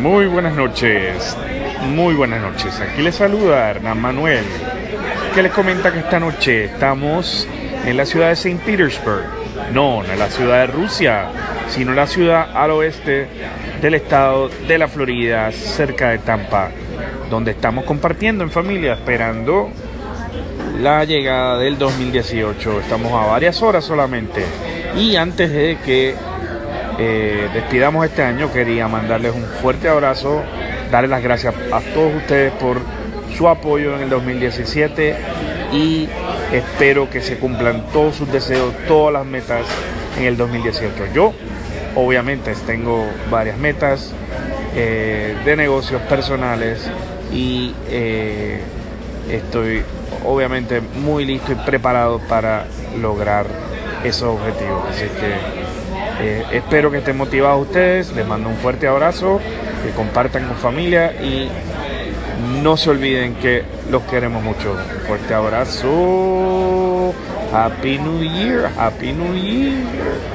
Muy buenas noches, muy buenas noches. Aquí les saluda Hernán Manuel, que les comenta que esta noche estamos en la ciudad de St. Petersburg. No, no en la ciudad de Rusia, sino en la ciudad al oeste del estado de la Florida, cerca de Tampa, donde estamos compartiendo en familia, esperando la llegada del 2018. Estamos a varias horas solamente. Y antes de que eh, despidamos este año, quería mandarles un fuerte abrazo, darles las gracias a todos ustedes por su apoyo en el 2017 y espero que se cumplan todos sus deseos, todas las metas en el 2018. Yo, obviamente, tengo varias metas eh, de negocios personales y eh, estoy obviamente muy listo y preparado para lograr esos objetivos. Así que eh, espero que estén motivados ustedes. Les mando un fuerte abrazo, que compartan con familia y no se olviden que los queremos mucho. Fuerte abrazo. Happy New Year. Happy New Year.